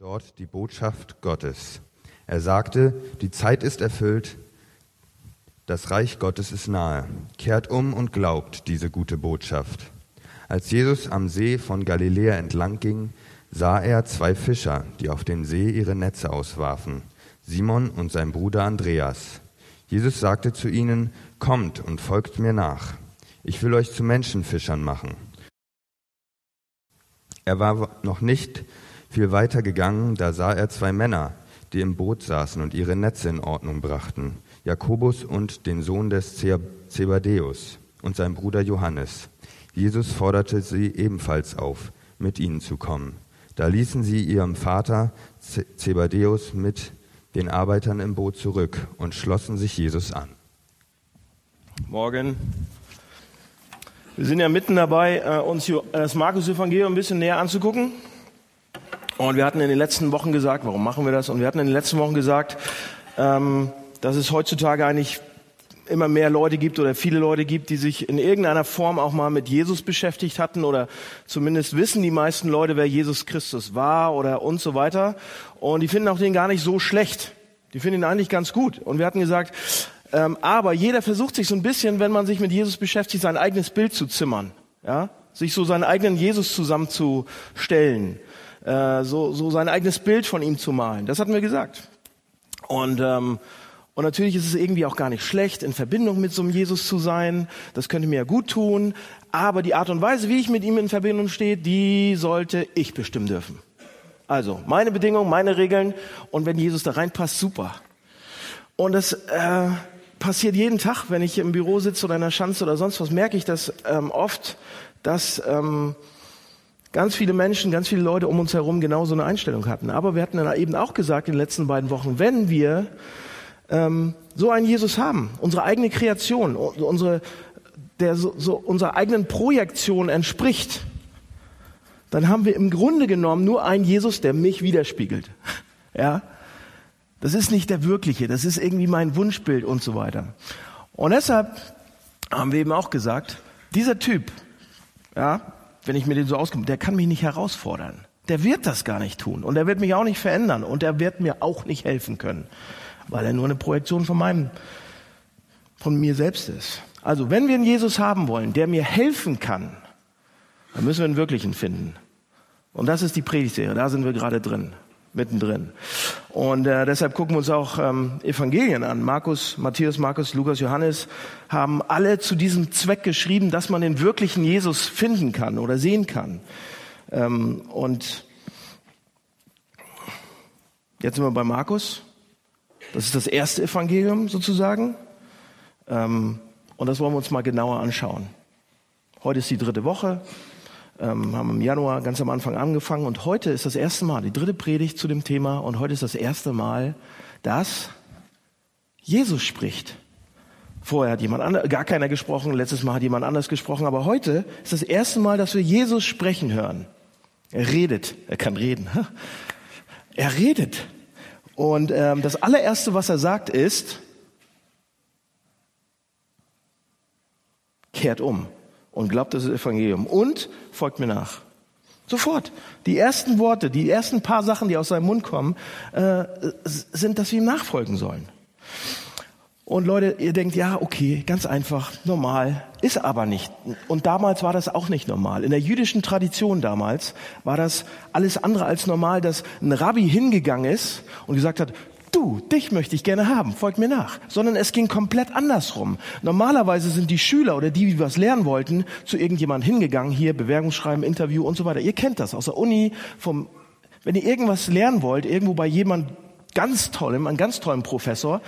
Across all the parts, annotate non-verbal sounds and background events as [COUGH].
dort die Botschaft Gottes. Er sagte, die Zeit ist erfüllt, das Reich Gottes ist nahe. Kehrt um und glaubt diese gute Botschaft. Als Jesus am See von Galiläa entlang ging, sah er zwei Fischer, die auf den See ihre Netze auswarfen, Simon und sein Bruder Andreas. Jesus sagte zu ihnen, Kommt und folgt mir nach. Ich will euch zu Menschenfischern machen. Er war noch nicht viel weiter gegangen, da sah er zwei Männer, die im Boot saßen und ihre Netze in Ordnung brachten, Jakobus und den Sohn des Zebadäus und sein Bruder Johannes. Jesus forderte sie ebenfalls auf, mit ihnen zu kommen. Da ließen sie ihrem Vater Zebadäus mit den Arbeitern im Boot zurück und schlossen sich Jesus an. Morgen. Wir sind ja mitten dabei, äh, uns das Markus-Evangelium ein bisschen näher anzugucken. Und wir hatten in den letzten Wochen gesagt, warum machen wir das? Und wir hatten in den letzten Wochen gesagt, ähm, dass es heutzutage eigentlich immer mehr Leute gibt oder viele Leute gibt, die sich in irgendeiner Form auch mal mit Jesus beschäftigt hatten oder zumindest wissen die meisten Leute, wer Jesus Christus war oder und so weiter. Und die finden auch den gar nicht so schlecht. Die finden ihn eigentlich ganz gut. Und wir hatten gesagt, ähm, aber jeder versucht sich so ein bisschen, wenn man sich mit Jesus beschäftigt, sein eigenes Bild zu zimmern. Ja? Sich so seinen eigenen Jesus zusammenzustellen äh, so, so sein eigenes Bild von ihm zu malen. Das hatten wir gesagt. Und, ähm, und natürlich ist es irgendwie auch gar nicht schlecht, in Verbindung mit so einem Jesus zu sein. Das könnte mir ja gut tun. Aber die Art und Weise, wie ich mit ihm in Verbindung stehe, die sollte ich bestimmen dürfen. Also meine Bedingungen, meine Regeln. Und wenn Jesus da reinpasst, super. Und das äh, passiert jeden Tag, wenn ich im Büro sitze oder in der Schanze oder sonst was, merke ich das ähm, oft, dass ähm, ganz viele Menschen, ganz viele Leute um uns herum genau so eine Einstellung hatten. Aber wir hatten dann eben auch gesagt in den letzten beiden Wochen, wenn wir ähm, so einen Jesus haben, unsere eigene Kreation, unsere, der so, so unserer eigenen Projektion entspricht, dann haben wir im Grunde genommen nur einen Jesus, der mich widerspiegelt. [LAUGHS] Ja, das ist nicht der wirkliche, das ist irgendwie mein Wunschbild und so weiter. Und deshalb haben wir eben auch gesagt, dieser Typ, ja, wenn ich mir den so auskomme, der kann mich nicht herausfordern. Der wird das gar nicht tun und er wird mich auch nicht verändern und er wird mir auch nicht helfen können, weil er nur eine Projektion von meinem, von mir selbst ist. Also, wenn wir einen Jesus haben wollen, der mir helfen kann, dann müssen wir einen wirklichen finden. Und das ist die Predigtserie, da sind wir gerade drin mittendrin. Und äh, deshalb gucken wir uns auch ähm, Evangelien an. Markus, Matthäus, Markus, Lukas, Johannes haben alle zu diesem Zweck geschrieben, dass man den wirklichen Jesus finden kann oder sehen kann. Ähm, und jetzt sind wir bei Markus. Das ist das erste Evangelium sozusagen. Ähm, und das wollen wir uns mal genauer anschauen. Heute ist die dritte Woche ähm, haben im Januar ganz am Anfang angefangen und heute ist das erste Mal, die dritte Predigt zu dem Thema und heute ist das erste Mal, dass Jesus spricht. Vorher hat jemand anderes, gar keiner gesprochen, letztes Mal hat jemand anders gesprochen, aber heute ist das erste Mal, dass wir Jesus sprechen hören. Er redet, er kann reden. [LAUGHS] Er redet. Und ähm, das allererste, was er sagt, ist, kehrt um und glaubt das Evangelium und folgt mir nach. Sofort. Die ersten Worte, die ersten paar Sachen, die aus seinem Mund kommen, äh, sind, dass wir ihm nachfolgen sollen. Und Leute, ihr denkt, ja, okay, ganz einfach, normal, ist aber nicht. Und damals war das auch nicht normal. In der jüdischen Tradition damals war das alles andere als normal, dass ein Rabbi hingegangen ist und gesagt hat, du, dich möchte ich gerne haben, folg mir nach. Sondern es ging komplett andersrum. Normalerweise sind die Schüler oder die, die was lernen wollten, zu irgendjemand hingegangen, hier Bewerbungsschreiben, Interview und so weiter. Ihr kennt das aus der Uni, vom, wenn ihr irgendwas lernen wollt, irgendwo bei jemand ganz tollem, einem ganz tollen Professor,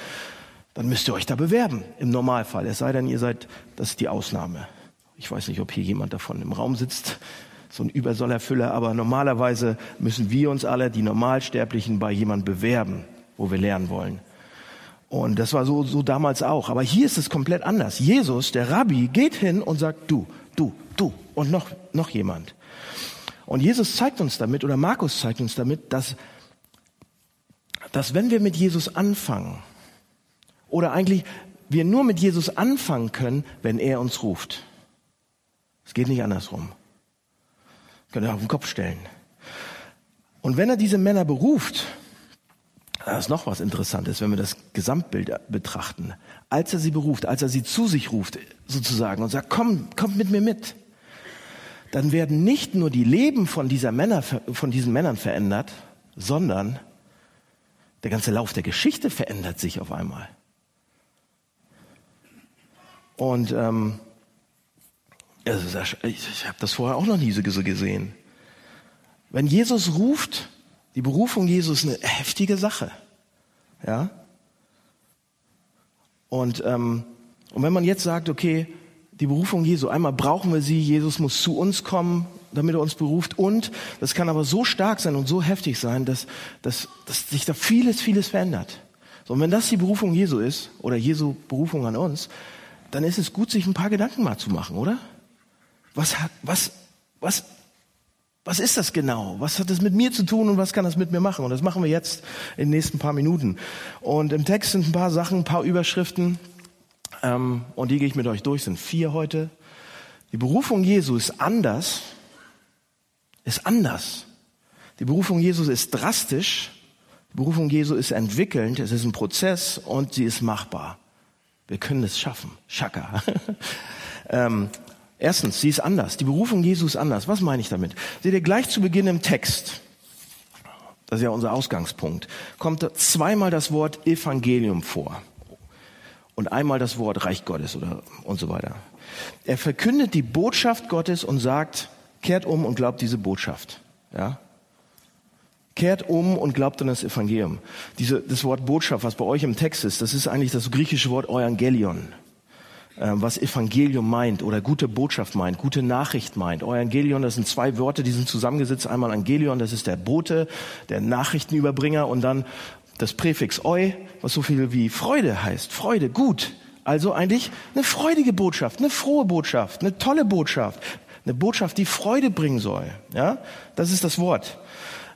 dann müsst ihr euch da bewerben, im Normalfall. Es sei denn, ihr seid, das ist die Ausnahme. Ich weiß nicht, ob hier jemand davon im Raum sitzt, so ein Übersollerfüller, aber normalerweise müssen wir uns alle, die Normalsterblichen, bei jemand bewerben wo wir lernen wollen. Und das war so, so damals auch. Aber hier ist es komplett anders. Jesus, der Rabbi, geht hin und sagt, du, du, du und noch, noch jemand. Und Jesus zeigt uns damit, oder Markus zeigt uns damit, dass, dass wenn wir mit Jesus anfangen, oder eigentlich wir nur mit Jesus anfangen können, wenn er uns ruft. Es geht nicht andersrum. Könnt ihr auf den Kopf stellen. Und wenn er diese Männer beruft, das ist noch was Interessantes, wenn wir das Gesamtbild betrachten. Als er sie beruft, als er sie zu sich ruft, sozusagen, und sagt, komm, kommt mit mir mit, dann werden nicht nur die Leben von, dieser Männer, von diesen Männern verändert, sondern der ganze Lauf der Geschichte verändert sich auf einmal. Und ähm, also ich, ich habe das vorher auch noch nie so gesehen. Wenn Jesus ruft, die Berufung Jesus ist eine heftige Sache. Ja? Und, ähm, und wenn man jetzt sagt, okay, die Berufung Jesu, einmal brauchen wir sie, Jesus muss zu uns kommen, damit er uns beruft. Und das kann aber so stark sein und so heftig sein, dass, dass, dass sich da vieles, vieles verändert. So, und wenn das die Berufung Jesu ist, oder Jesu Berufung an uns, dann ist es gut, sich ein paar Gedanken mal zu machen, oder? Was was, was was ist das genau? Was hat das mit mir zu tun und was kann das mit mir machen? Und das machen wir jetzt in den nächsten paar Minuten. Und im Text sind ein paar Sachen, ein paar Überschriften. Ähm, und die gehe ich mit euch durch. Es sind vier heute. Die Berufung Jesu ist anders. Ist anders. Die Berufung Jesus ist drastisch. Die Berufung Jesu ist entwickelnd. Es ist ein Prozess und sie ist machbar. Wir können es schaffen. Schaka. [LAUGHS] ähm, Erstens, sie ist anders. Die Berufung Jesu ist anders. Was meine ich damit? Seht ihr gleich zu Beginn im Text, das ist ja unser Ausgangspunkt, kommt zweimal das Wort Evangelium vor und einmal das Wort Reich Gottes oder und so weiter. Er verkündet die Botschaft Gottes und sagt, kehrt um und glaubt diese Botschaft. Ja? Kehrt um und glaubt an das Evangelium. Diese, das Wort Botschaft, was bei euch im Text ist, das ist eigentlich das griechische Wort Evangelion. Ähm, was Evangelium meint oder gute Botschaft meint, gute Nachricht meint. Evangelion, das sind zwei Worte, die sind zusammengesetzt. Einmal Angelion, das ist der Bote, der Nachrichtenüberbringer und dann das Präfix eu, was so viel wie Freude heißt. Freude, gut. Also eigentlich eine freudige Botschaft, eine frohe Botschaft, eine tolle Botschaft, eine Botschaft, die Freude bringen soll. Ja, das ist das Wort.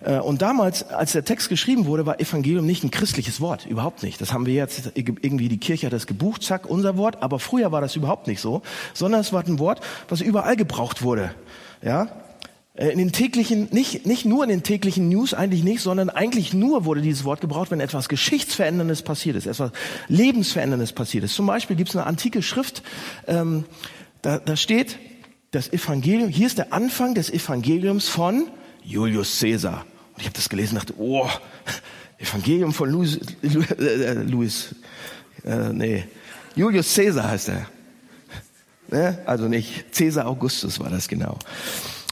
Äh, und damals, als der Text geschrieben wurde, war Evangelium nicht ein christliches Wort, überhaupt nicht. Das haben wir jetzt irgendwie die Kirche hat das gebucht, zack, unser Wort. Aber früher war das überhaupt nicht so, sondern es war ein Wort, was überall gebraucht wurde. Ja, äh, in den täglichen, nicht, nicht nur in den täglichen News, eigentlich nicht, sondern eigentlich nur wurde dieses Wort gebraucht, wenn etwas Geschichtsveränderndes passiert ist, etwas Lebensveränderndes passiert ist. Zum Beispiel gibt es eine antike Schrift, ähm, da, da steht das Evangelium, hier ist der Anfang des Evangeliums von Julius Caesar. Und ich habe das gelesen und dachte, oh, Evangelium von Louis, äh, Louis äh, nee, Julius Caesar heißt er. Ne? Also nicht Caesar Augustus war das genau.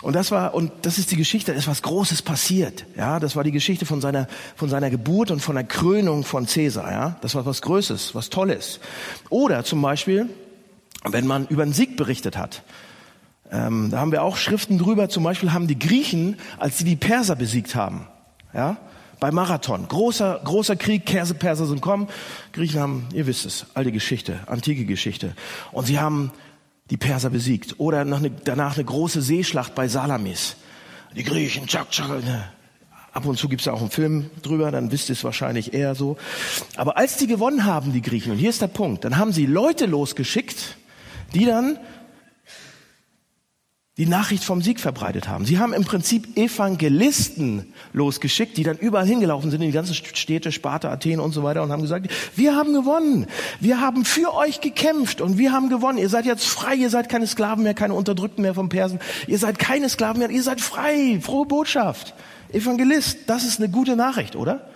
Und das war, und das ist die Geschichte, da ist was Großes passiert. Ja, das war die Geschichte von seiner, von seiner Geburt und von der Krönung von Caesar. Ja, das war was Größes, was Tolles. Oder zum Beispiel, wenn man über einen Sieg berichtet hat. Ähm, da haben wir auch Schriften drüber. Zum Beispiel haben die Griechen, als sie die Perser besiegt haben, ja, bei Marathon, großer, großer Krieg, Perser, Perser sind kommen. Griechen haben, ihr wisst es, alte Geschichte, antike Geschichte. Und sie haben die Perser besiegt. Oder eine, danach eine große Seeschlacht bei Salamis. Die Griechen, tschak, tschak, ne. Ab und zu gibt's auch einen Film drüber, dann wisst ihr es wahrscheinlich eher so. Aber als die gewonnen haben, die Griechen, und hier ist der Punkt, dann haben sie Leute losgeschickt, die dann die Nachricht vom Sieg verbreitet haben. Sie haben im Prinzip Evangelisten losgeschickt, die dann überall hingelaufen sind in die ganzen Städte, Sparta, Athen und so weiter und haben gesagt, wir haben gewonnen. Wir haben für euch gekämpft und wir haben gewonnen. Ihr seid jetzt frei, ihr seid keine Sklaven mehr, keine Unterdrückten mehr vom Persen. Ihr seid keine Sklaven mehr, ihr seid frei. Frohe Botschaft. Evangelist, das ist eine gute Nachricht, oder?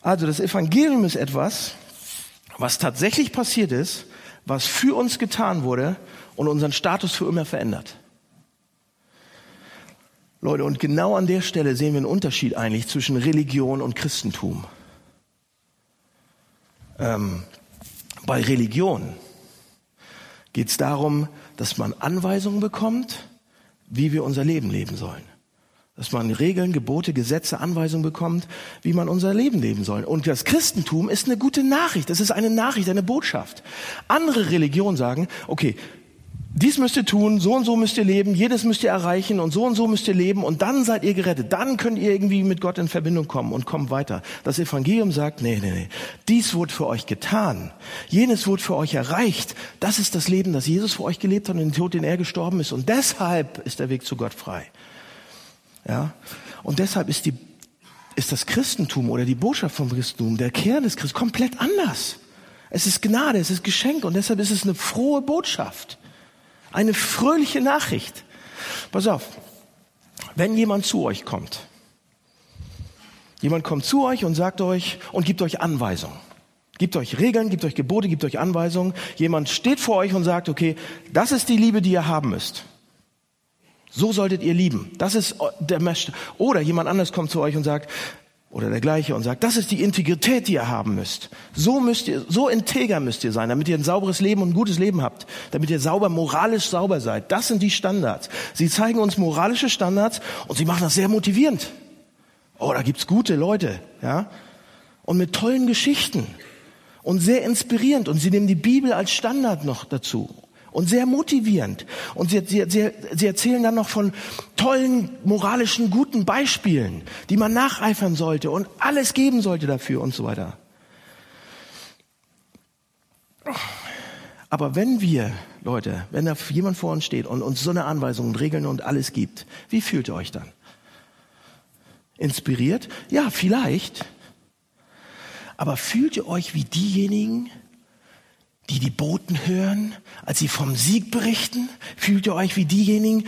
Also das Evangelium ist etwas, was tatsächlich passiert ist, was für uns getan wurde und unseren Status für immer verändert. Leute, und genau an der Stelle sehen wir einen Unterschied eigentlich zwischen Religion und Christentum. Ähm, bei Religion geht es darum, dass man Anweisungen bekommt, wie wir unser Leben leben sollen. Dass man Regeln, Gebote, Gesetze, Anweisungen bekommt, wie man unser Leben leben soll. Und das Christentum ist eine gute Nachricht. Das ist eine Nachricht, eine Botschaft. Andere Religionen sagen, okay, dies müsst ihr tun, so und so müsst ihr leben, jedes müsst ihr erreichen und so und so müsst ihr leben und dann seid ihr gerettet. Dann könnt ihr irgendwie mit Gott in Verbindung kommen und kommt weiter. Das Evangelium sagt, nee, nee, nee, dies wurde für euch getan. Jenes wurde für euch erreicht. Das ist das Leben, das Jesus für euch gelebt hat und den Tod, den er gestorben ist. Und deshalb ist der Weg zu Gott frei. Ja. Und deshalb ist die, ist das Christentum oder die Botschaft vom Christentum, der Kern des Christentums, komplett anders. Es ist Gnade, es ist Geschenk und deshalb ist es eine frohe Botschaft. Eine fröhliche Nachricht. Pass auf. Wenn jemand zu euch kommt, jemand kommt zu euch und sagt euch und gibt euch Anweisungen. Gibt euch Regeln, gibt euch Gebote, gibt euch Anweisungen. Jemand steht vor euch und sagt, okay, das ist die Liebe, die ihr haben müsst. So solltet ihr lieben. Das ist der Messer. Oder jemand anders kommt zu euch und sagt, oder der gleiche und sagt, das ist die Integrität, die ihr haben müsst. So müsst ihr, so integer müsst ihr sein, damit ihr ein sauberes Leben und ein gutes Leben habt, damit ihr sauber, moralisch sauber seid. Das sind die Standards. Sie zeigen uns moralische Standards und sie machen das sehr motivierend. Oh, da gibt's gute Leute, ja? Und mit tollen Geschichten und sehr inspirierend und sie nehmen die Bibel als Standard noch dazu und sehr motivierend. Und sie, sie, sie, sie erzählen dann noch von tollen, moralischen, guten Beispielen, die man nacheifern sollte und alles geben sollte dafür und so weiter. Aber wenn wir, Leute, wenn da jemand vor uns steht und uns so eine Anweisung und Regeln und alles gibt, wie fühlt ihr euch dann? Inspiriert? Ja, vielleicht. Aber fühlt ihr euch wie diejenigen, die die Boten hören, als sie vom Sieg berichten? Fühlt ihr euch wie diejenigen,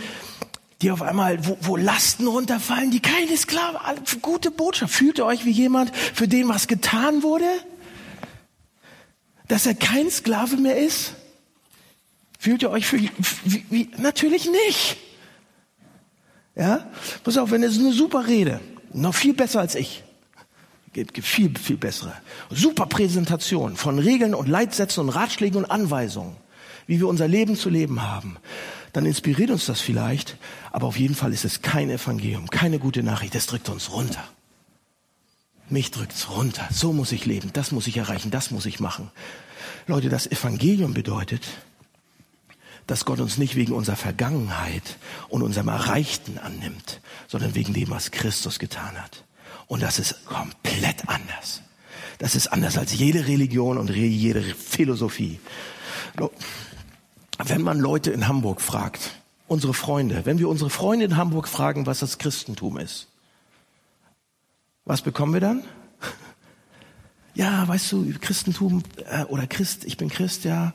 die auf einmal, wo, wo Lasten runterfallen, die keine Sklaven, gute Botschaft. Fühlt ihr euch wie jemand, für den was getan wurde? Dass er kein Sklave mehr ist? Fühlt ihr euch für, wie, wie, natürlich nicht. Ja? Pass auf, wenn es eine super Rede, noch viel besser als ich gibt viel, viel bessere. Super Präsentation von Regeln und Leitsätzen und Ratschlägen und Anweisungen, wie wir unser Leben zu leben haben. Dann inspiriert uns das vielleicht, aber auf jeden Fall ist es kein Evangelium, keine gute Nachricht. Das drückt uns runter. Mich drückt's runter. So muss ich leben, das muss ich erreichen, das muss ich machen. Leute, das Evangelium bedeutet, dass Gott uns nicht wegen unserer Vergangenheit und unserem Erreichten annimmt, sondern wegen dem, was Christus getan hat. Und das ist komplett anders. Das ist anders als jede Religion und jede Philosophie. Wenn man Leute in Hamburg fragt, unsere Freunde, wenn wir unsere Freunde in Hamburg fragen, was das Christentum ist, was bekommen wir dann? [LAUGHS] Ja, weißt du, Christentum äh, oder Christ, ich bin Christ, ja.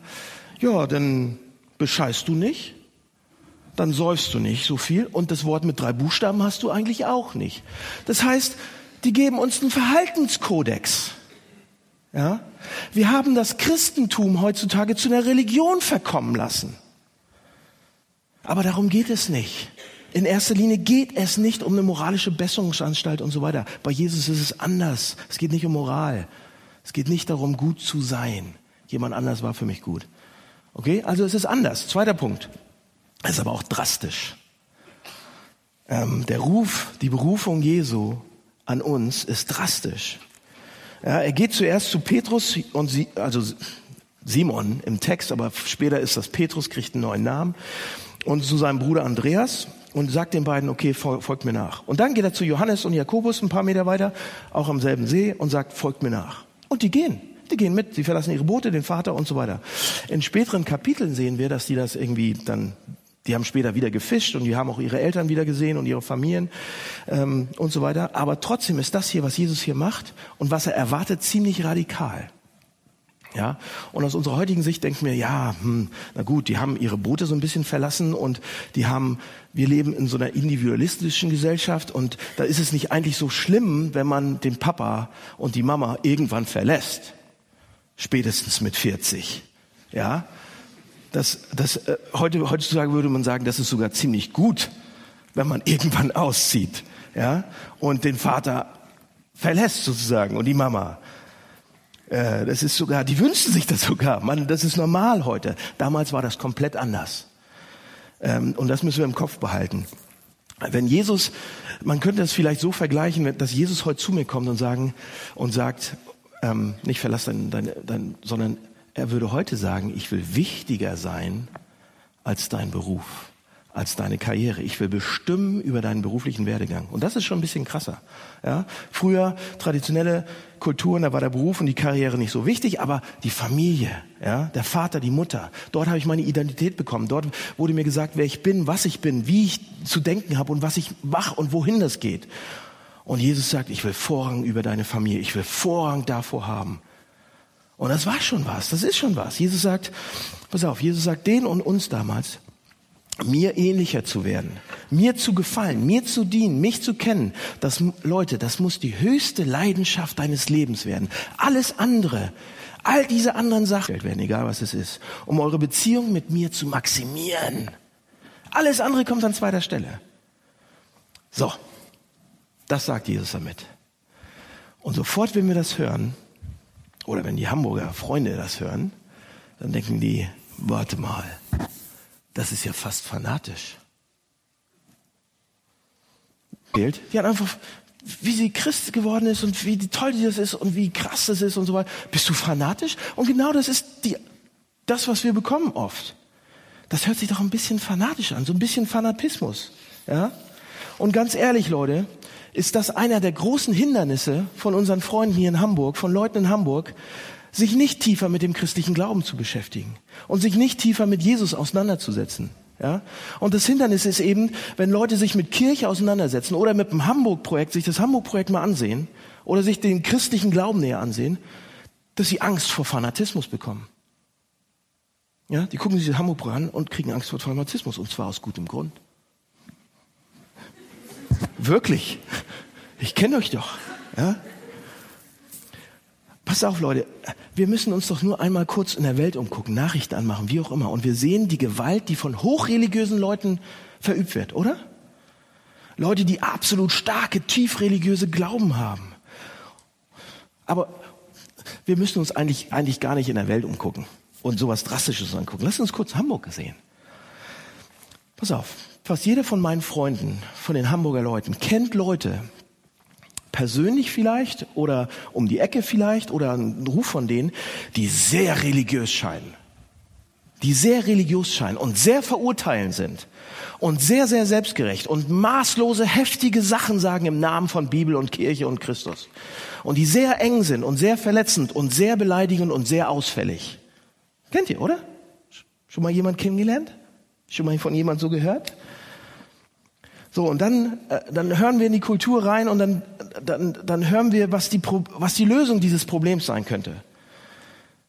Ja, dann bescheißt du nicht, dann säufst du nicht so viel und das Wort mit drei Buchstaben hast du eigentlich auch nicht. Das heißt, die geben uns einen Verhaltenskodex. Ja? Wir haben das Christentum heutzutage zu einer Religion verkommen lassen. Aber darum geht es nicht. In erster Linie geht es nicht um eine moralische Besserungsanstalt und so weiter. Bei Jesus ist es anders. Es geht nicht um Moral. Es geht nicht darum, gut zu sein. Jemand anders war für mich gut. Okay? Also es ist anders. Zweiter Punkt. Es ist aber auch drastisch. Ähm, der Ruf, die Berufung Jesu an uns ist drastisch. Ja, er geht zuerst zu Petrus und sie, also Simon im Text, aber später ist das Petrus, kriegt einen neuen Namen und zu seinem Bruder Andreas und sagt den beiden, okay, folgt mir nach. Und dann geht er zu Johannes und Jakobus ein paar Meter weiter, auch am selben See und sagt, folgt mir nach. Und die gehen. Die gehen mit, sie verlassen ihre Boote, den Vater und so weiter. In späteren Kapiteln sehen wir, dass die das irgendwie dann die haben später wieder gefischt und die haben auch ihre Eltern wieder gesehen und ihre Familien ähm, und so weiter. Aber trotzdem ist das hier, was Jesus hier macht und was er erwartet, ziemlich radikal. Ja, und aus unserer heutigen Sicht denken wir, ja, hm, na gut, die haben ihre Boote so ein bisschen verlassen und die haben, wir leben in so einer individualistischen Gesellschaft und da ist es nicht eigentlich so schlimm, wenn man den Papa und die Mama irgendwann verlässt. Spätestens mit 40. Ja, das, das, äh, heute, heutzutage würde man sagen, das ist sogar ziemlich gut, wenn man [LAUGHS] irgendwann auszieht, ja, und den Vater verlässt sozusagen und die Mama. Äh, das ist sogar, die wünschen sich das sogar. Man, das ist normal heute. Damals war das komplett anders. Ähm, und das müssen wir im Kopf behalten. Wenn Jesus, man könnte das vielleicht so vergleichen, dass Jesus heute zu mir kommt und sagen und sagt, ähm, nicht verlass dein, dein, dein, sondern er würde heute sagen, ich will wichtiger sein als dein Beruf, als deine Karriere. Ich will bestimmen über deinen beruflichen Werdegang. Und das ist schon ein bisschen krasser. Ja? Früher traditionelle Kulturen, da war der Beruf und die Karriere nicht so wichtig, aber die Familie, ja, der Vater, die Mutter, dort habe ich meine Identität bekommen. Dort wurde mir gesagt, wer ich bin, was ich bin, wie ich zu denken habe und was ich mache und wohin das geht. Und Jesus sagt, ich will Vorrang über deine Familie, ich will Vorrang davor haben. Und das war schon was, das ist schon was. Jesus sagt, pass auf, Jesus sagt den und uns damals, mir ähnlicher zu werden, mir zu gefallen, mir zu dienen, mich zu kennen. Das, Leute, das muss die höchste Leidenschaft deines Lebens werden. Alles andere, all diese anderen Sachen werden, egal was es ist, um eure Beziehung mit mir zu maximieren. Alles andere kommt an zweiter Stelle. So, das sagt Jesus damit. Und sofort, wenn wir das hören, oder wenn die Hamburger Freunde das hören, dann denken die, warte mal, das ist ja fast fanatisch. Die hat einfach, wie sie Christ geworden ist und wie toll das ist und wie krass das ist und so weiter. Bist du fanatisch? Und genau das ist die, das, was wir bekommen oft. Das hört sich doch ein bisschen fanatisch an, so ein bisschen Fanatismus. Ja? Und ganz ehrlich, Leute, ist das einer der großen Hindernisse von unseren Freunden hier in Hamburg, von Leuten in Hamburg, sich nicht tiefer mit dem christlichen Glauben zu beschäftigen und sich nicht tiefer mit Jesus auseinanderzusetzen. Ja? Und das Hindernis ist eben, wenn Leute sich mit Kirche auseinandersetzen oder mit dem Hamburg-Projekt, sich das Hamburg-Projekt mal ansehen oder sich den christlichen Glauben näher ansehen, dass sie Angst vor Fanatismus bekommen. Ja, die gucken sich das Hamburg-Projekt an und kriegen Angst vor Fanatismus und zwar aus gutem Grund. Wirklich. Ich kenne euch doch. Ja? Pass auf, Leute, wir müssen uns doch nur einmal kurz in der Welt umgucken, Nachrichten anmachen, wie auch immer. Und wir sehen die Gewalt, die von hochreligiösen Leuten verübt wird, oder? Leute, die absolut starke, tiefreligiöse Glauben haben. Aber wir müssen uns eigentlich, eigentlich gar nicht in der Welt umgucken und sowas Drastisches angucken. Lass uns kurz Hamburg sehen. Pass auf, fast jeder von meinen Freunden, von den Hamburger Leuten, kennt Leute, persönlich vielleicht oder um die Ecke vielleicht oder ein Ruf von denen, die sehr religiös scheinen. Die sehr religiös scheinen und sehr verurteilend sind und sehr, sehr selbstgerecht und maßlose, heftige Sachen sagen im Namen von Bibel und Kirche und Christus. Und die sehr eng sind und sehr verletzend und sehr beleidigend und sehr ausfällig. Kennt ihr, oder? Schon mal jemand kennengelernt? Schon mal von jemand so gehört? So, und dann, äh, dann hören wir in die Kultur rein und dann, dann, dann hören wir, was die, was die Lösung dieses Problems sein könnte.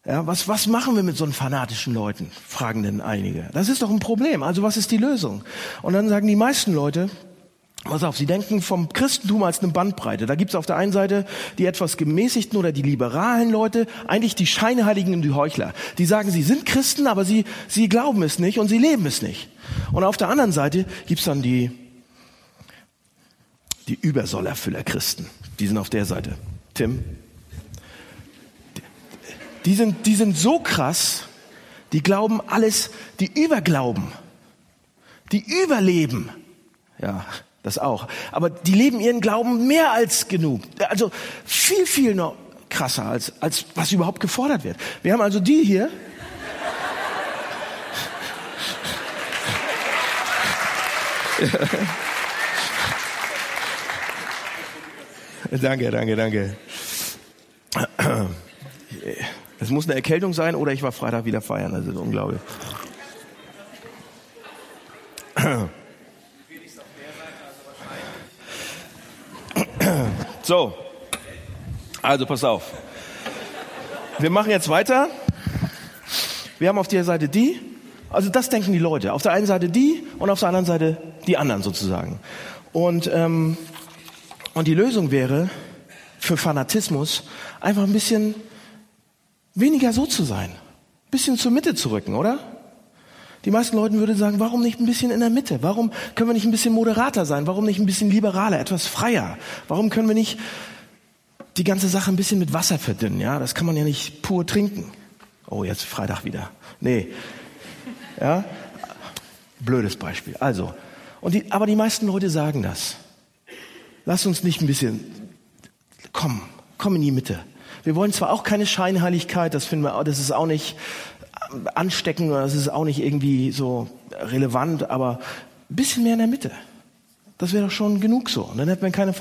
Ja, was, was machen wir mit so fanatischen Leuten? Fragen denn einige. Das ist doch ein Problem. Also was ist die Lösung? Und dann sagen die meisten Leute, pass auf, sie denken vom Christentum als eine Bandbreite. Da gibt's auf der einen Seite die etwas gemäßigten oder die liberalen Leute, eigentlich die Scheinheiligen und die Heuchler. Die sagen, sie sind Christen, aber sie, sie glauben es nicht und sie leben es nicht. Und auf der anderen Seite gibt's dann die die Übersollerfüller Christen. Die sind auf der Seite. Tim? Die sind, die sind so krass, die glauben alles, die überglauben, die überleben. Ja, das auch. Aber die leben ihren Glauben mehr als genug. Also viel, viel noch krasser als, als was überhaupt gefordert wird. Wir haben also die hier. [LAUGHS] Danke, danke, danke. Es muss eine Erkältung sein oder ich war Freitag wieder feiern. Das ist unglaublich. So, also pass auf. Wir machen jetzt weiter. Wir haben auf der Seite die, also das denken die Leute. Auf der einen Seite die und auf der anderen Seite die anderen sozusagen. Und ähm, und die Lösung wäre für Fanatismus einfach ein bisschen weniger so zu sein. Ein bisschen zur Mitte zu rücken, oder? Die meisten Leute würden sagen, warum nicht ein bisschen in der Mitte? Warum können wir nicht ein bisschen moderater sein? Warum nicht ein bisschen liberaler, etwas freier? Warum können wir nicht die ganze Sache ein bisschen mit Wasser verdünnen? Ja, das kann man ja nicht pur trinken. Oh, jetzt Freitag wieder. Nee. Ja? Blödes Beispiel. Also. Und die, aber die meisten Leute sagen das lass uns nicht ein bisschen, komm, komm in die Mitte. Wir wollen zwar auch keine Scheinheiligkeit, das finden wir, das ist auch nicht ansteckend oder das ist auch nicht irgendwie so relevant, aber Ein bisschen mehr in der Mitte. Das wäre doch schon genug so. Und dann hätten wir keine,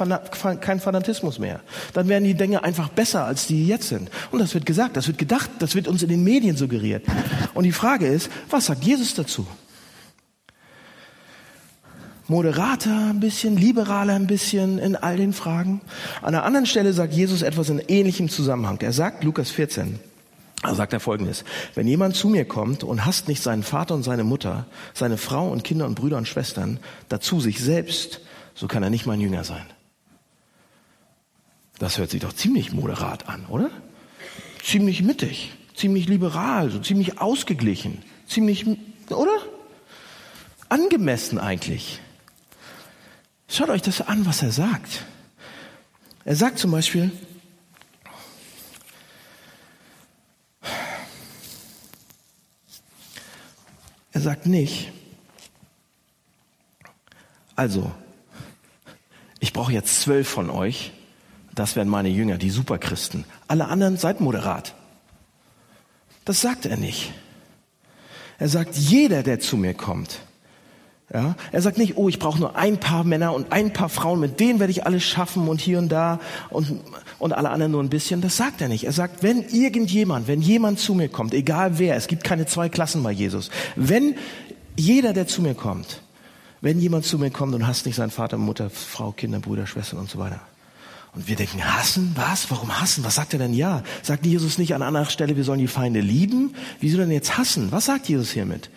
keinen Fanatismus mehr. Dann wären die Dinge einfach besser, als die jetzt sind. Und das wird gesagt, das wird gedacht, das wird uns in den Medien suggeriert. Und die Frage ist, was sagt Jesus dazu? Moderater ein bisschen, liberaler ein bisschen in all den Fragen. An einer anderen Stelle sagt Jesus etwas in ähnlichem Zusammenhang. Er sagt, Lukas 14, da sagt er folgendes. Wenn jemand zu mir kommt und hasst nicht seinen Vater und seine Mutter, seine Frau und Kinder und Brüder und Schwestern, dazu sich selbst, so kann er nicht mein Jünger sein. Das hört sich doch ziemlich moderat an, oder? Ziemlich mittig, ziemlich liberal, so ziemlich ausgeglichen, ziemlich, oder? Angemessen eigentlich. Schaut euch das an, was er sagt. Er sagt zum Beispiel, er sagt nicht, also, ich brauche jetzt zwölf von euch, das wären meine Jünger, die Superchristen. Alle anderen seid moderat. Das sagt er nicht. Er sagt, jeder, der zu mir kommt, ja, er sagt nicht, oh, ich brauche nur ein paar Männer und ein paar Frauen, mit denen werde ich alles schaffen und hier und da und, und alle anderen nur ein bisschen. Das sagt er nicht. Er sagt, wenn irgendjemand, wenn jemand zu mir kommt, egal wer, es gibt keine zwei Klassen bei Jesus, wenn jeder, der zu mir kommt, wenn jemand zu mir kommt und hasst nicht seinen Vater, Mutter, Frau, Kinder, Brüder, Schwestern und so weiter, und wir denken, hassen? Was? Warum hassen? Was sagt er denn ja? Sagt Jesus nicht an anderer Stelle, wir sollen die Feinde lieben? Wieso denn jetzt hassen? Was sagt Jesus hiermit?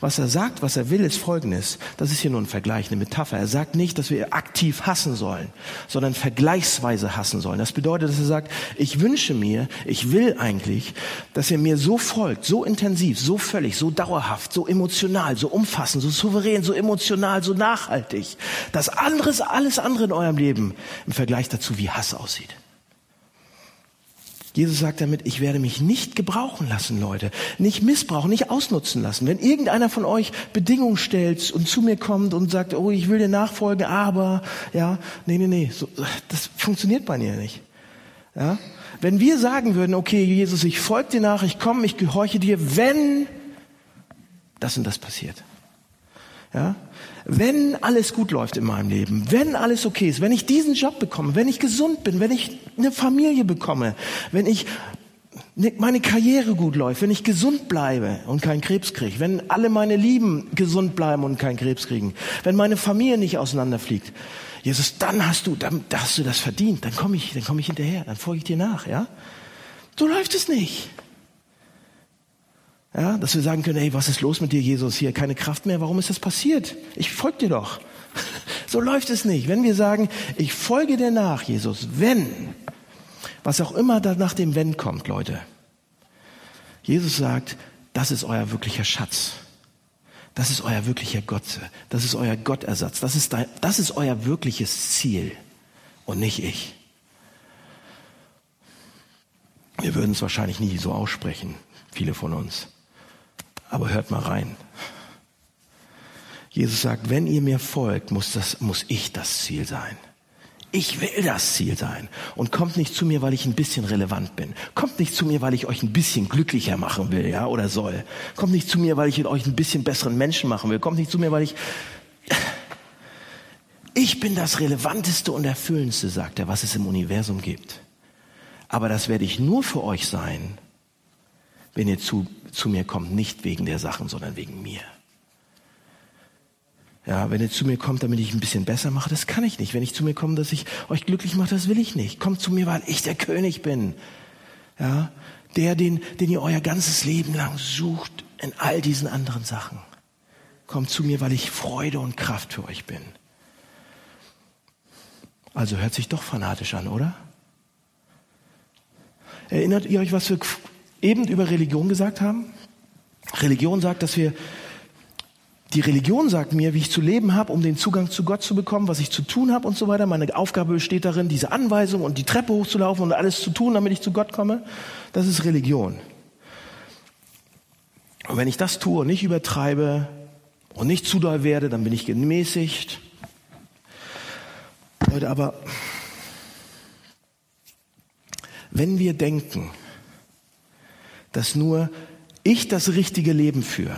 Was er sagt, was er will, ist folgendes. Das ist hier nur ein Vergleich, eine Metapher. Er sagt nicht, dass wir aktiv hassen sollen, sondern vergleichsweise hassen sollen. Das bedeutet, dass er sagt, ich wünsche mir, ich will eigentlich, dass ihr mir so folgt, so intensiv, so völlig, so dauerhaft, so emotional, so umfassend, so souverän, so emotional, so nachhaltig, dass anderes, alles andere in eurem Leben im Vergleich dazu wie wie Hass aussieht. Jesus sagt damit, ich werde mich nicht gebrauchen lassen, Leute. Nicht missbrauchen, nicht ausnutzen lassen. Wenn irgendeiner von euch Bedingungen stellt und zu mir kommt und sagt, oh, ich will dir nachfolgen, aber, ja, nee, nee, nee, so, das funktioniert bei mir nicht. Ja? Wenn wir sagen würden, okay, Jesus, ich folge dir nach, ich komme, ich gehorche dir, wenn das und das passiert. Ja? Wenn alles gut läuft in meinem Leben, wenn alles okay ist, wenn ich diesen Job bekomme, wenn ich gesund bin, wenn ich eine Familie bekomme, wenn ich ne, meine Karriere gut läuft, wenn ich gesund bleibe und keinen Krebs kriege, wenn alle meine Lieben gesund bleiben und keinen Krebs kriegen, wenn meine Familie nicht auseinanderfliegt, Jesus, dann hast du, dann hast du das verdient, dann komme ich, dann komme ich hinterher, dann folge ich dir nach, ja? So läuft es nicht. Ja, dass wir sagen können, hey, was ist los mit dir, Jesus? Hier keine Kraft mehr. Warum ist das passiert? Ich folge dir doch. [LAUGHS] So läuft es nicht. Wenn wir sagen, ich folge dir nach, Jesus, wenn, was auch immer da nach dem Wenn kommt, Leute. Jesus sagt, das ist euer wirklicher Schatz. Das ist euer wirklicher Gott. Das ist euer Gottersatz. Das ist, dein, das ist euer wirkliches Ziel und nicht ich. Wir würden es wahrscheinlich nie so aussprechen, viele von uns. Aber hört mal rein. Jesus sagt, wenn ihr mir folgt, muss, das, muss ich das Ziel sein. Ich will das Ziel sein. Und kommt nicht zu mir, weil ich ein bisschen relevant bin. Kommt nicht zu mir, weil ich euch ein bisschen glücklicher machen will, ja, oder soll. Kommt nicht zu mir, weil ich euch ein bisschen besseren Menschen machen will. Kommt nicht zu mir, weil ich, ich bin das Relevanteste und Erfüllendste, sagt er, was es im Universum gibt. Aber das werde ich nur für euch sein, wenn ihr zu, zu mir kommt, nicht wegen der Sachen, sondern wegen mir. Ja, wenn ihr zu mir kommt, damit ich ein bisschen besser mache, das kann ich nicht. Wenn ich zu mir komme, dass ich euch glücklich mache, das will ich nicht. Kommt zu mir, weil ich der König bin. Ja, der, den, den ihr euer ganzes Leben lang sucht in all diesen anderen Sachen. Kommt zu mir, weil ich Freude und Kraft für euch bin. Also hört sich doch fanatisch an, oder? Erinnert ihr euch, was für eben über Religion gesagt haben. Religion sagt, dass wir die Religion sagt mir, wie ich zu leben habe, um den Zugang zu Gott zu bekommen, was ich zu tun habe und so weiter. Meine Aufgabe besteht darin, diese Anweisung und die Treppe hochzulaufen und alles zu tun, damit ich zu Gott komme. Das ist Religion. Und wenn ich das tue und nicht übertreibe und nicht zu doll werde, dann bin ich gemäßigt. Leute, aber wenn wir denken, dass nur ich das richtige Leben führe.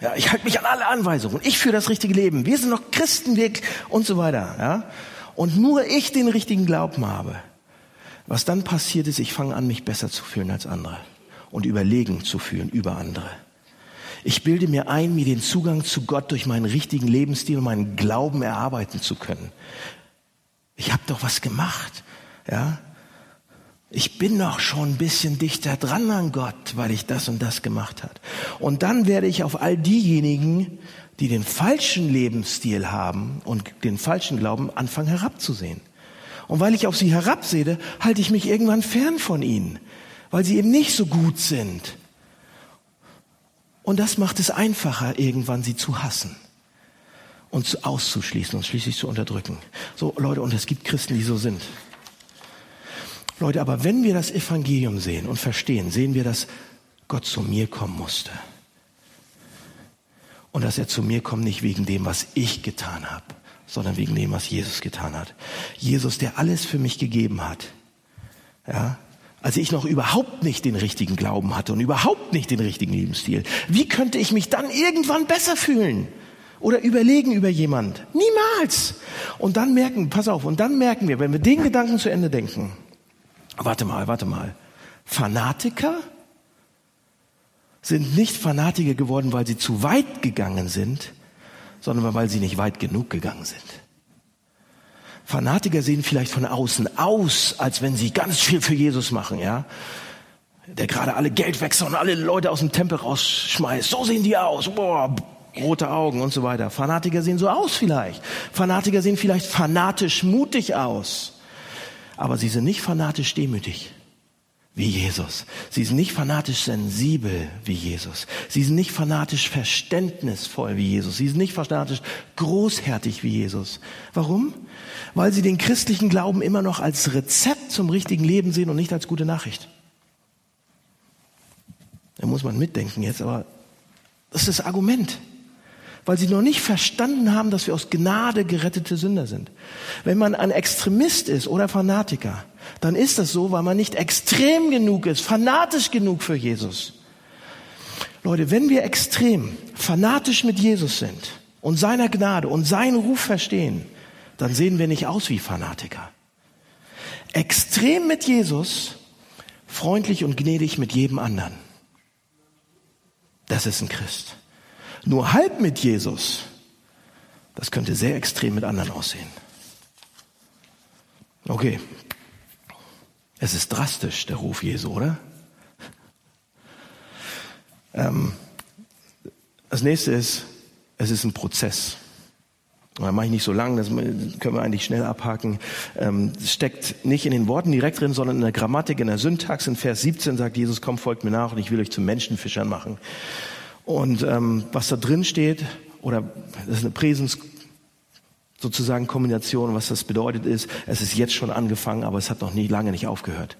Ja, ich halte mich an alle Anweisungen. Ich führe das richtige Leben. Wir sind noch Christenweg und so weiter. Ja? Und nur ich den richtigen Glauben habe. Was dann passiert ist, ich fange an, mich besser zu fühlen als andere und überlegen zu fühlen über andere. Ich bilde mir ein, mir den Zugang zu Gott durch meinen richtigen Lebensstil und meinen Glauben erarbeiten zu können. Ich habe doch was gemacht, ja? Ich bin doch schon ein bisschen dichter dran an Gott, weil ich das und das gemacht hat. Und dann werde ich auf all diejenigen, die den falschen Lebensstil haben und den falschen Glauben, anfangen herabzusehen. Und weil ich auf sie herabsehe, halte ich mich irgendwann fern von ihnen, weil sie eben nicht so gut sind. Und das macht es einfacher, irgendwann sie zu hassen und auszuschließen und schließlich zu unterdrücken. So, Leute, und es gibt Christen, die so sind. Leute, aber wenn wir das Evangelium sehen und verstehen, sehen wir, dass Gott zu mir kommen musste. Und dass er zu mir kommt nicht wegen dem, was ich getan habe, sondern wegen dem, was Jesus getan hat. Jesus, der alles für mich gegeben hat. Ja, als ich noch überhaupt nicht den richtigen Glauben hatte und überhaupt nicht den richtigen Lebensstil. Wie könnte ich mich dann irgendwann besser fühlen? Oder überlegen über jemand? Niemals. Und dann merken, pass auf, und dann merken wir, wenn wir den Gedanken zu Ende denken, warte mal, warte mal, Fanatiker sind nicht Fanatiker geworden, weil sie zu weit gegangen sind, sondern weil sie nicht weit genug gegangen sind. Fanatiker sehen vielleicht von außen aus, als wenn sie ganz viel für Jesus machen, ja. Der gerade alle Geld wechselt und alle Leute aus dem Tempel rausschmeißt. So sehen die aus. Boah, rote Augen und so weiter. Fanatiker sehen so aus vielleicht. Fanatiker sehen vielleicht fanatisch mutig aus. Aber sie sind nicht fanatisch demütig wie Jesus. Sie sind nicht fanatisch sensibel wie Jesus. Sie sind nicht fanatisch verständnisvoll wie Jesus. Sie sind nicht fanatisch großherzig wie Jesus. Warum? Weil sie den christlichen Glauben immer noch als Rezept zum richtigen Leben sehen und nicht als gute Nachricht. Da muss man mitdenken jetzt, aber das ist das Argument weil sie noch nicht verstanden haben, dass wir aus Gnade gerettete Sünder sind. Wenn man ein Extremist ist oder Fanatiker, dann ist das so, weil man nicht extrem genug ist, fanatisch genug für Jesus. Leute, wenn wir extrem fanatisch mit Jesus sind und seiner Gnade und seinen Ruf verstehen, dann sehen wir nicht aus wie Fanatiker. Extrem mit Jesus, freundlich und gnädig mit jedem anderen. Das ist ein Christ. Nur halb mit Jesus, das könnte sehr extrem mit anderen aussehen. Okay. Es ist drastisch, der Ruf Jesu, oder? Ähm, das nächste ist, es ist ein Prozess. Da mache ich nicht so lang, das können wir eigentlich schnell abhaken. Ähm, steckt nicht in den Worten direkt drin, sondern in der Grammatik, in der Syntax. In Vers 17 sagt Jesus, komm, folgt mir nach und ich will euch zu Menschenfischern machen. Und ähm, was da drin steht, oder das ist eine Präsens sozusagen Kombination, was das bedeutet ist, es ist jetzt schon angefangen, aber es hat noch nie lange nicht aufgehört.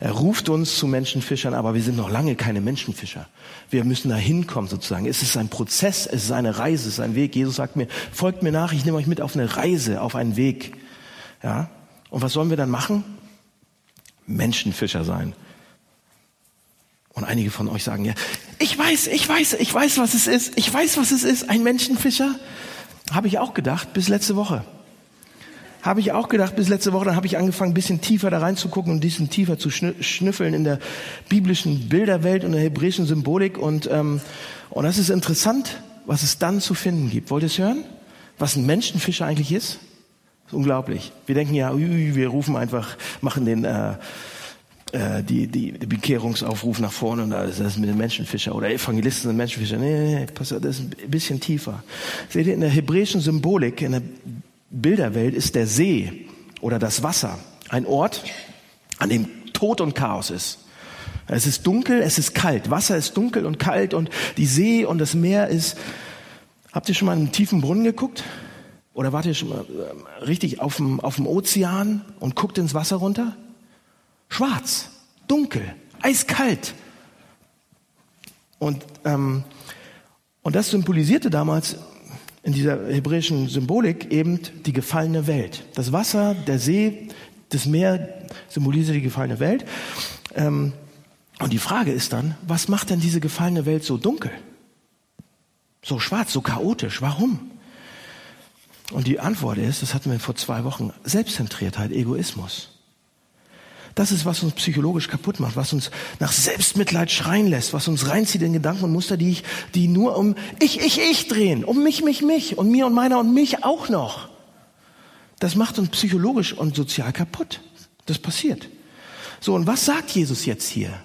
Er ruft uns zu Menschenfischern, aber wir sind noch lange keine Menschenfischer. Wir müssen da hinkommen sozusagen. Es ist ein Prozess, es ist eine Reise, es ist ein Weg. Jesus sagt mir, folgt mir nach, ich nehme euch mit auf eine Reise, auf einen Weg. Ja? Und was sollen wir dann machen? Menschenfischer sein. Und einige von euch sagen ja, ich weiß, ich weiß, ich weiß, was es ist. Ich weiß, was es ist. Ein Menschenfischer. Habe ich auch gedacht, bis letzte Woche. Habe ich auch gedacht, bis letzte Woche, dann habe ich angefangen, ein bisschen tiefer da reinzugucken und ein bisschen tiefer zu schnüffeln in der biblischen Bilderwelt und der hebräischen Symbolik. Und, ähm, und das ist interessant, was es dann zu finden gibt. Wollt ihr es hören? Was ein Menschenfischer eigentlich ist? Ist unglaublich. Wir denken ja, wir rufen einfach, machen den... Äh, äh, die, die, die Bekehrungsaufruf nach vorne und alles, das mit den Menschenfischer oder Evangelisten sind Menschenfischer. Nee, nee, nee, pass auf, das ist ein bisschen tiefer. Seht ihr, in der hebräischen Symbolik, in der Bilderwelt ist der See oder das Wasser ein Ort, an dem Tod und Chaos ist. Es ist dunkel, es ist kalt. Wasser ist dunkel und kalt und die See und das Meer ist. Habt ihr schon mal in einen tiefen Brunnen geguckt? Oder wart ihr schon mal äh, richtig auf dem, auf dem Ozean und guckt ins Wasser runter? Schwarz, dunkel, eiskalt. Und, ähm, und das symbolisierte damals in dieser hebräischen Symbolik eben die gefallene Welt. Das Wasser, der See, das Meer symbolisiert die gefallene Welt. Ähm, und die Frage ist dann, was macht denn diese gefallene Welt so dunkel? So schwarz, so chaotisch. Warum? Und die Antwort ist, das hatten wir vor zwei Wochen, Selbstzentriertheit, Egoismus. Das ist, was uns psychologisch kaputt macht, was uns nach Selbstmitleid schreien lässt, was uns reinzieht in Gedanken und Muster, die, ich, die nur um ich, ich, ich drehen, um mich, mich, mich und mir und meiner und mich auch noch. Das macht uns psychologisch und sozial kaputt. Das passiert. So, und was sagt Jesus jetzt hier?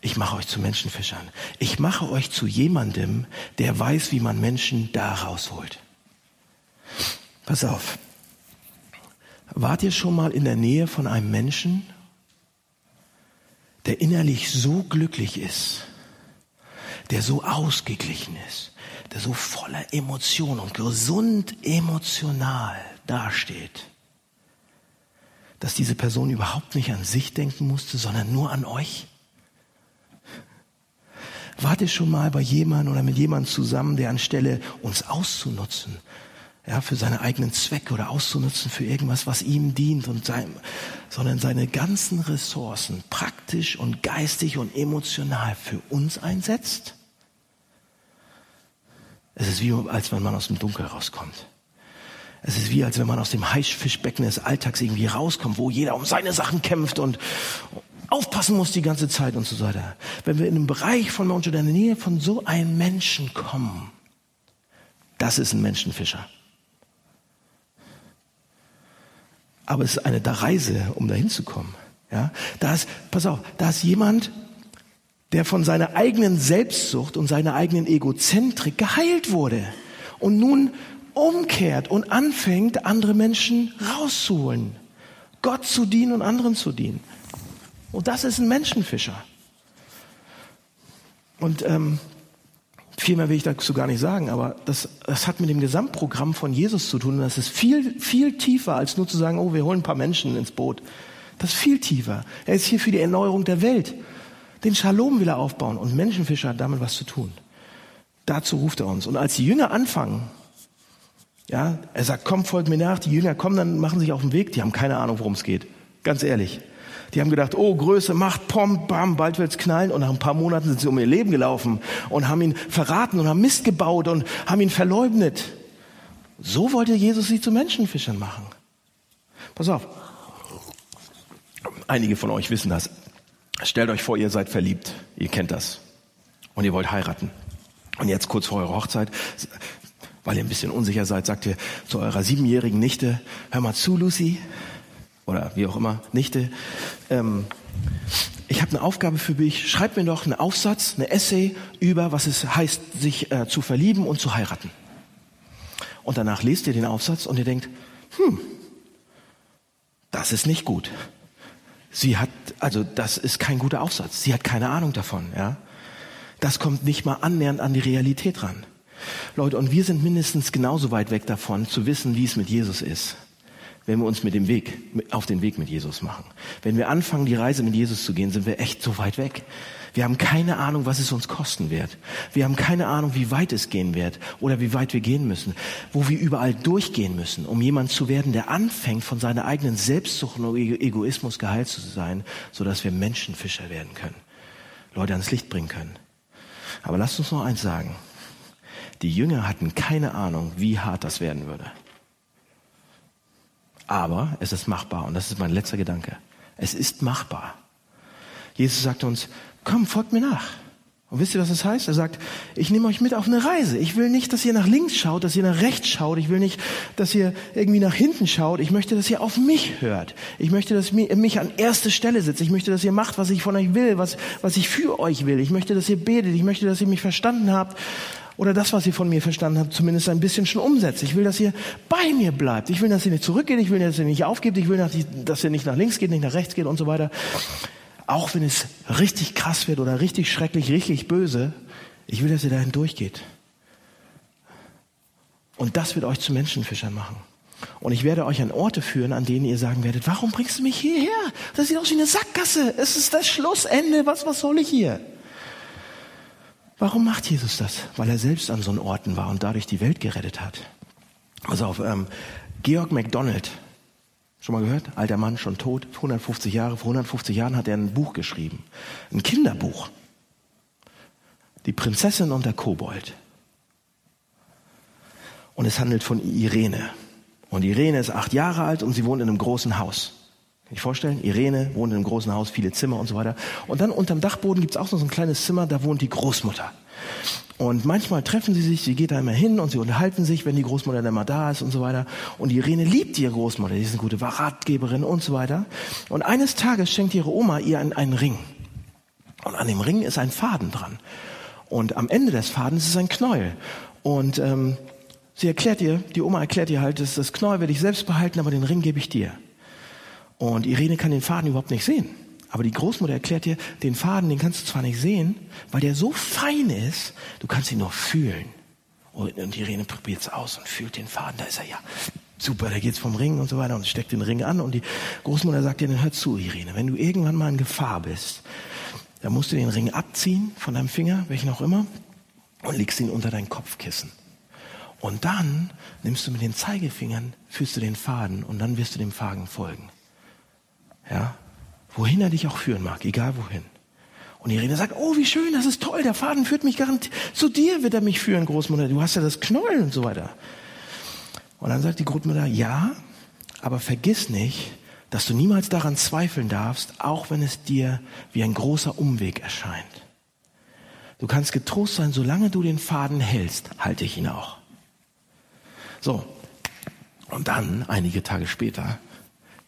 Ich mache euch zu Menschenfischern. Ich mache euch zu jemandem, der weiß, wie man Menschen da rausholt. Pass auf. Wart ihr schon mal in der Nähe von einem Menschen, der innerlich so glücklich ist, der so ausgeglichen ist, der so voller Emotionen und gesund emotional dasteht, dass diese Person überhaupt nicht an sich denken musste, sondern nur an euch? Wart ihr schon mal bei jemandem oder mit jemandem zusammen, der anstelle uns auszunutzen, ja, für seine eigenen Zwecke oder auszunutzen für irgendwas, was ihm dient und sein, sondern seine ganzen Ressourcen praktisch und geistig und emotional für uns einsetzt? Es ist wie, als wenn man aus dem Dunkel rauskommt. Es ist wie, als wenn man aus dem Haifischbecken des Alltags irgendwie rauskommt, wo jeder um seine Sachen kämpft und aufpassen muss die ganze Zeit und so weiter. Wenn wir in den Bereich von oder in der Nähe von so einem Menschen kommen, das ist ein Menschenfischer. Aber es ist eine Reise, um dahin zu kommen. Ja, da ist, pass auf, da ist jemand, der von seiner eigenen Selbstsucht und seiner eigenen Egozentrik geheilt wurde und nun umkehrt und anfängt, andere Menschen rauszuholen, Gott zu dienen und anderen zu dienen. Und das ist ein Menschenfischer. Und ähm, viel mehr will ich dazu gar nicht sagen, aber das, das hat mit dem Gesamtprogramm von Jesus zu tun. Das ist viel, viel tiefer, als nur zu sagen, oh, wir holen ein paar Menschen ins Boot. Das ist viel tiefer. Er ist hier für die Erneuerung der Welt. Den Shalom will er aufbauen. Und Menschenfischer hat damit was zu tun. Dazu ruft er uns. Und als die Jünger anfangen, ja, er sagt, komm, folgt mir nach. Die Jünger kommen, dann machen sich auf den Weg. Die haben keine Ahnung, worum es geht. Ganz ehrlich. Die haben gedacht, oh, Größe, Macht, Pom, Bam, bald wird's knallen. Und nach ein paar Monaten sind sie um ihr Leben gelaufen und haben ihn verraten und haben Mist gebaut und haben ihn verleugnet. So wollte Jesus sie zu Menschenfischern machen. Pass auf. Einige von euch wissen das. Stellt euch vor, ihr seid verliebt. Ihr kennt das. Und ihr wollt heiraten. Und jetzt kurz vor eurer Hochzeit, weil ihr ein bisschen unsicher seid, sagt ihr zu eurer siebenjährigen Nichte, hör mal zu, Lucy, oder wie auch immer, Nichte, ähm, ich habe eine Aufgabe für dich, schreib mir doch einen Aufsatz, eine Essay über, was es heißt, sich äh, zu verlieben und zu heiraten. Und danach lest ihr den Aufsatz und ihr denkt, hm, das ist nicht gut. Sie hat, also das ist kein guter Aufsatz. Sie hat keine Ahnung davon, ja. Das kommt nicht mal annähernd an die Realität ran. Leute, und wir sind mindestens genauso weit weg davon, zu wissen, wie es mit Jesus ist wenn wir uns mit dem Weg, auf den Weg mit Jesus machen. Wenn wir anfangen, die Reise mit Jesus zu gehen, sind wir echt so weit weg. Wir haben keine Ahnung, was es uns kosten wird. Wir haben keine Ahnung, wie weit es gehen wird oder wie weit wir gehen müssen, wo wir überall durchgehen müssen, um jemand zu werden, der anfängt, von seiner eigenen Selbstsucht und Egoismus geheilt zu sein, sodass wir Menschenfischer werden können, Leute ans Licht bringen können. Aber lasst uns noch eins sagen. Die Jünger hatten keine Ahnung, wie hart das werden würde. Aber es ist machbar und das ist mein letzter Gedanke. Es ist machbar. Jesus sagt uns, komm, folgt mir nach. Und wisst ihr, was das heißt? Er sagt, ich nehme euch mit auf eine Reise. Ich will nicht, dass ihr nach links schaut, dass ihr nach rechts schaut. Ich will nicht, dass ihr irgendwie nach hinten schaut. Ich möchte, dass ihr auf mich hört. Ich möchte, dass ihr mich an erste Stelle setzt. Ich möchte, dass ihr macht, was ich von euch will, was, was ich für euch will. Ich möchte, dass ihr betet. Ich möchte, dass ihr mich verstanden habt oder das, was ihr von mir verstanden habt, zumindest ein bisschen schon umsetzt. Ich will, dass ihr bei mir bleibt. Ich will, dass ihr nicht zurückgeht. Ich will, dass ihr nicht aufgebt. Ich will, dass ihr nicht nach links geht, nicht nach rechts geht und so weiter. Auch wenn es richtig krass wird oder richtig schrecklich, richtig böse. Ich will, dass ihr dahin durchgeht. Und das wird euch zu Menschenfischern machen. Und ich werde euch an Orte führen, an denen ihr sagen werdet, warum bringst du mich hierher? Das sieht aus wie eine Sackgasse. Es ist das Schlussende. Was, was soll ich hier? Warum macht Jesus das? Weil er selbst an so einen Orten war und dadurch die Welt gerettet hat. Also auf ähm, Georg MacDonald, schon mal gehört? Alter Mann, schon tot, 150 Jahre. Vor 150 Jahren hat er ein Buch geschrieben. Ein Kinderbuch. Die Prinzessin und der Kobold. Und es handelt von Irene. Und Irene ist acht Jahre alt und sie wohnt in einem großen Haus. Ich vorstellen? Irene wohnt in einem großen Haus, viele Zimmer und so weiter. Und dann unterm Dachboden gibt es auch noch so ein kleines Zimmer, da wohnt die Großmutter. Und manchmal treffen sie sich, sie geht da immer hin und sie unterhalten sich, wenn die Großmutter dann mal da ist und so weiter. Und Irene liebt ihre Großmutter, die ist eine gute Ratgeberin und so weiter. Und eines Tages schenkt ihre Oma ihr einen, einen Ring. Und an dem Ring ist ein Faden dran. Und am Ende des Fadens ist ein Knäuel. Und ähm, sie erklärt ihr, die Oma erklärt ihr halt, dass das Knäuel werde ich selbst behalten, aber den Ring gebe ich dir. Und Irene kann den Faden überhaupt nicht sehen. Aber die Großmutter erklärt dir, den Faden, den kannst du zwar nicht sehen, weil der so fein ist, du kannst ihn nur fühlen. Und, Irene probiert es aus und fühlt den Faden, da ist er ja. Super, da geht's vom Ring und so weiter und steckt den Ring an und die Großmutter sagt dir, dann hör zu, Irene, wenn du irgendwann mal in Gefahr bist, dann musst du den Ring abziehen von deinem Finger, welchen auch immer, und legst ihn unter dein Kopfkissen. Und dann nimmst du mit den Zeigefingern, führst du den Faden und dann wirst du dem Faden folgen. Ja? Wohin er dich auch führen mag, egal wohin. Und Irene sagt, oh, wie schön, das ist toll, der Faden führt mich garantiert, zu dir wird er mich führen, Großmutter, du hast ja das Knäuel und so weiter. Und dann sagt die Großmutter, ja, aber vergiss nicht, dass du niemals daran zweifeln darfst, auch wenn es dir wie ein großer Umweg erscheint. Du kannst getrost sein, solange du den Faden hältst, halte ich ihn auch. So. Und dann, einige Tage später,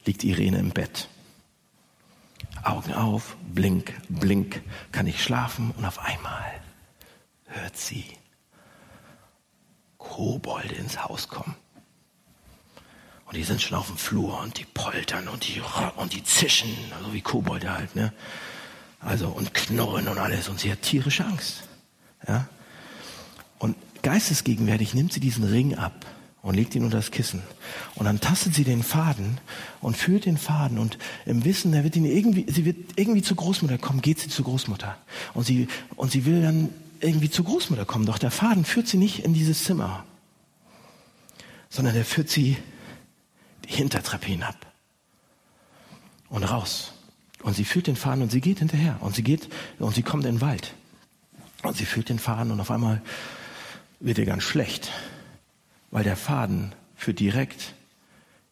liegt Irene im Bett. Augen auf, blink, blink, kann ich schlafen und auf einmal hört sie Kobolde ins Haus kommen. Und die sind schon auf dem Flur und die poltern und die, und die zischen, so wie Kobolde halt, ne? Also, und knurren und alles. Und sie hat tierische Angst. Ja? Und geistesgegenwärtig nimmt sie diesen Ring ab und legt ihn unter das Kissen. Und dann tastet sie den Faden und fühlt den Faden und im Wissen, er wird ihn irgendwie, sie wird irgendwie zur Großmutter kommen, geht sie zur Großmutter. Und sie, und sie will dann irgendwie zur Großmutter kommen. Doch der Faden führt sie nicht in dieses Zimmer, sondern er führt sie die Hintertreppe hinab und raus. Und sie fühlt den Faden und sie geht hinterher und sie geht und sie kommt in den Wald. Und sie fühlt den Faden und auf einmal wird ihr ganz schlecht weil der Faden führt direkt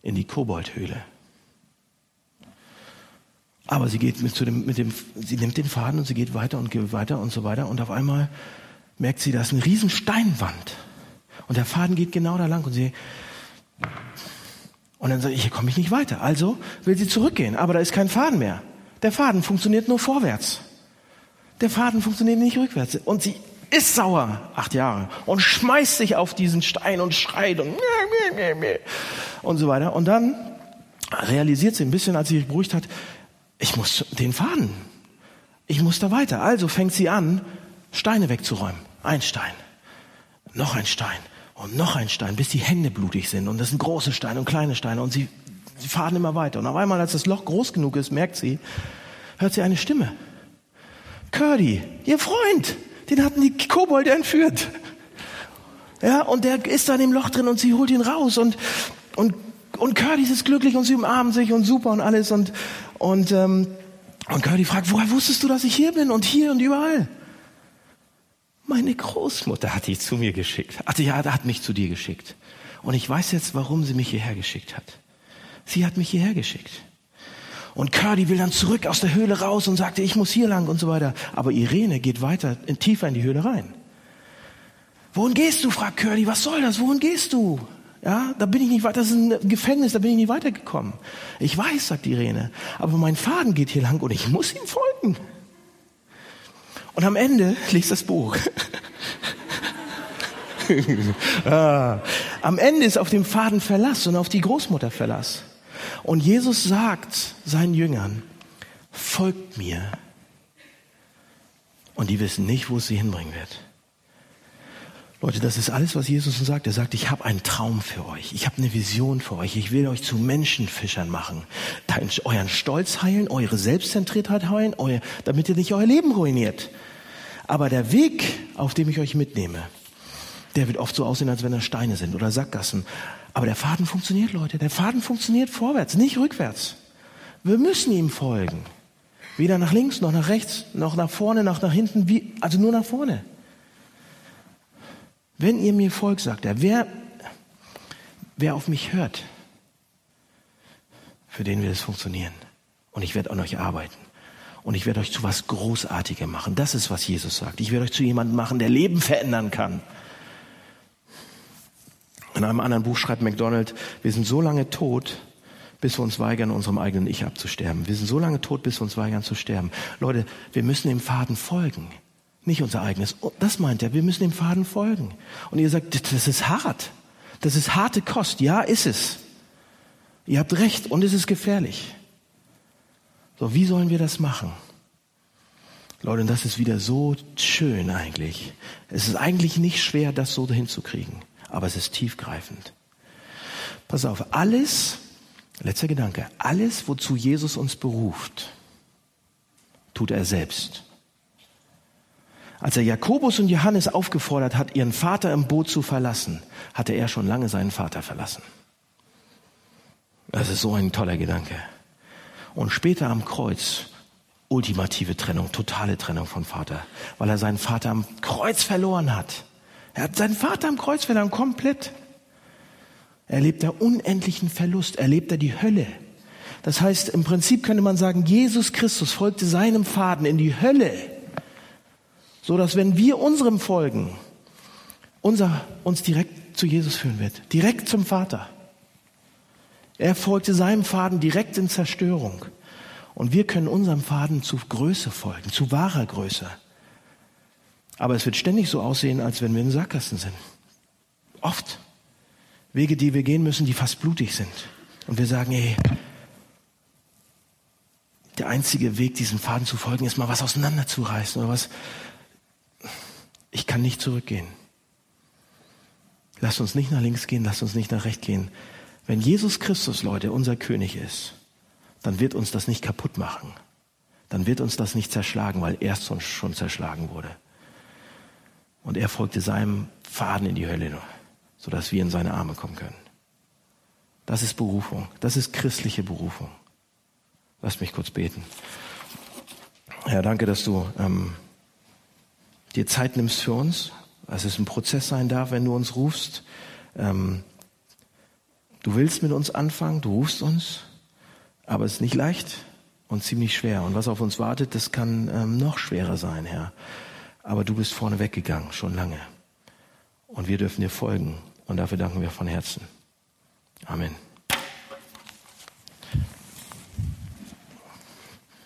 in die Koboldhöhle. Aber sie geht mit, dem, mit dem, sie nimmt den Faden und sie geht weiter und geht weiter und so weiter und auf einmal merkt sie, da ist eine riesen Steinwand und der Faden geht genau da lang und sie und dann sagt hier komme ich nicht weiter. Also will sie zurückgehen, aber da ist kein Faden mehr. Der Faden funktioniert nur vorwärts. Der Faden funktioniert nicht rückwärts. Und sie ist sauer, acht Jahre, und schmeißt sich auf diesen Stein und schreit und, und so weiter. Und dann realisiert sie ein bisschen, als sie sich beruhigt hat, ich muss den Faden. Ich muss da weiter. Also fängt sie an, Steine wegzuräumen. Ein Stein, noch ein Stein und noch ein Stein, bis die Hände blutig sind. Und das sind große Steine und kleine Steine. Und sie, sie fahren immer weiter. Und auf einmal, als das Loch groß genug ist, merkt sie, hört sie eine Stimme. Curdy, ihr Freund, den hatten die Kobolde entführt. Ja, und der ist da in dem Loch drin und sie holt ihn raus und, und, und Curtis ist glücklich und sie umarmen sich und super und alles und, und, ähm, und Curdy fragt, woher wusstest du, dass ich hier bin und hier und überall? Meine Großmutter hat dich zu mir geschickt. Also ja, hat mich zu dir geschickt. Und ich weiß jetzt, warum sie mich hierher geschickt hat. Sie hat mich hierher geschickt. Und Curdy will dann zurück aus der Höhle raus und sagte, ich muss hier lang und so weiter. Aber Irene geht weiter, in, tiefer in die Höhle rein. Wohin gehst du? fragt Curdy. Was soll das? Wohin gehst du? Ja, da bin ich nicht weiter. Das ist ein Gefängnis, da bin ich nicht weitergekommen. Ich weiß, sagt Irene. Aber mein Faden geht hier lang und ich muss ihm folgen. Und am Ende [LAUGHS] liest das Buch. [LAUGHS] ah, am Ende ist auf dem Faden Verlass und auf die Großmutter Verlass. Und Jesus sagt seinen Jüngern, folgt mir. Und die wissen nicht, wo es sie hinbringen wird. Leute, das ist alles, was Jesus uns sagt. Er sagt, ich habe einen Traum für euch. Ich habe eine Vision für euch. Ich will euch zu Menschenfischern machen. Euren Stolz heilen, eure Selbstzentriertheit heilen, euer, damit ihr nicht euer Leben ruiniert. Aber der Weg, auf dem ich euch mitnehme, der wird oft so aussehen, als wenn da Steine sind oder Sackgassen. Aber der Faden funktioniert, Leute. Der Faden funktioniert vorwärts, nicht rückwärts. Wir müssen ihm folgen. Weder nach links, noch nach rechts, noch nach vorne, noch nach hinten, wie, also nur nach vorne. Wenn ihr mir folgt, sagt er, wer, wer auf mich hört, für den wird es funktionieren. Und ich werde an euch arbeiten. Und ich werde euch zu was Großartigem machen. Das ist, was Jesus sagt. Ich werde euch zu jemandem machen, der Leben verändern kann. In einem anderen Buch schreibt McDonald, wir sind so lange tot, bis wir uns weigern, unserem eigenen Ich abzusterben. Wir sind so lange tot, bis wir uns weigern zu sterben. Leute, wir müssen dem Faden folgen. Nicht unser eigenes. Oh, das meint er. Wir müssen dem Faden folgen. Und ihr sagt, das ist hart. Das ist harte Kost. Ja, ist es. Ihr habt recht und es ist gefährlich. So, wie sollen wir das machen? Leute, und das ist wieder so schön eigentlich. Es ist eigentlich nicht schwer, das so hinzukriegen, aber es ist tiefgreifend. Pass auf, alles, letzter Gedanke, alles, wozu Jesus uns beruft, tut er selbst. Als er Jakobus und Johannes aufgefordert hat, ihren Vater im Boot zu verlassen, hatte er schon lange seinen Vater verlassen. Das ist so ein toller Gedanke. Und später am Kreuz ultimative Trennung, totale Trennung von Vater, weil er seinen Vater am Kreuz verloren hat. Er hat seinen Vater am Kreuz verloren, komplett. Er erlebt er unendlichen Verlust, erlebt er die Hölle. Das heißt, im Prinzip könnte man sagen, Jesus Christus folgte seinem Faden in die Hölle, so dass wenn wir unserem folgen, unser uns direkt zu Jesus führen wird, direkt zum Vater. Er folgte seinem Faden direkt in Zerstörung. Und wir können unserem Faden zu Größe folgen, zu wahrer Größe. Aber es wird ständig so aussehen, als wenn wir in Sackgassen sind. Oft. Wege, die wir gehen müssen, die fast blutig sind. Und wir sagen, ey, der einzige Weg, diesem Faden zu folgen, ist mal was auseinanderzureißen oder was. Ich kann nicht zurückgehen. Lasst uns nicht nach links gehen, lasst uns nicht nach rechts gehen. Wenn Jesus Christus, Leute, unser König ist, dann wird uns das nicht kaputt machen. Dann wird uns das nicht zerschlagen, weil er schon zerschlagen wurde. Und er folgte seinem Faden in die Hölle, sodass wir in seine Arme kommen können. Das ist Berufung. Das ist christliche Berufung. Lass mich kurz beten. Herr, danke, dass du ähm, dir Zeit nimmst für uns. Dass es ein Prozess sein darf, wenn du uns rufst. Ähm, Du willst mit uns anfangen, du rufst uns, aber es ist nicht leicht und ziemlich schwer. Und was auf uns wartet, das kann ähm, noch schwerer sein, Herr. Aber du bist vorne weggegangen, schon lange. Und wir dürfen dir folgen. Und dafür danken wir von Herzen. Amen.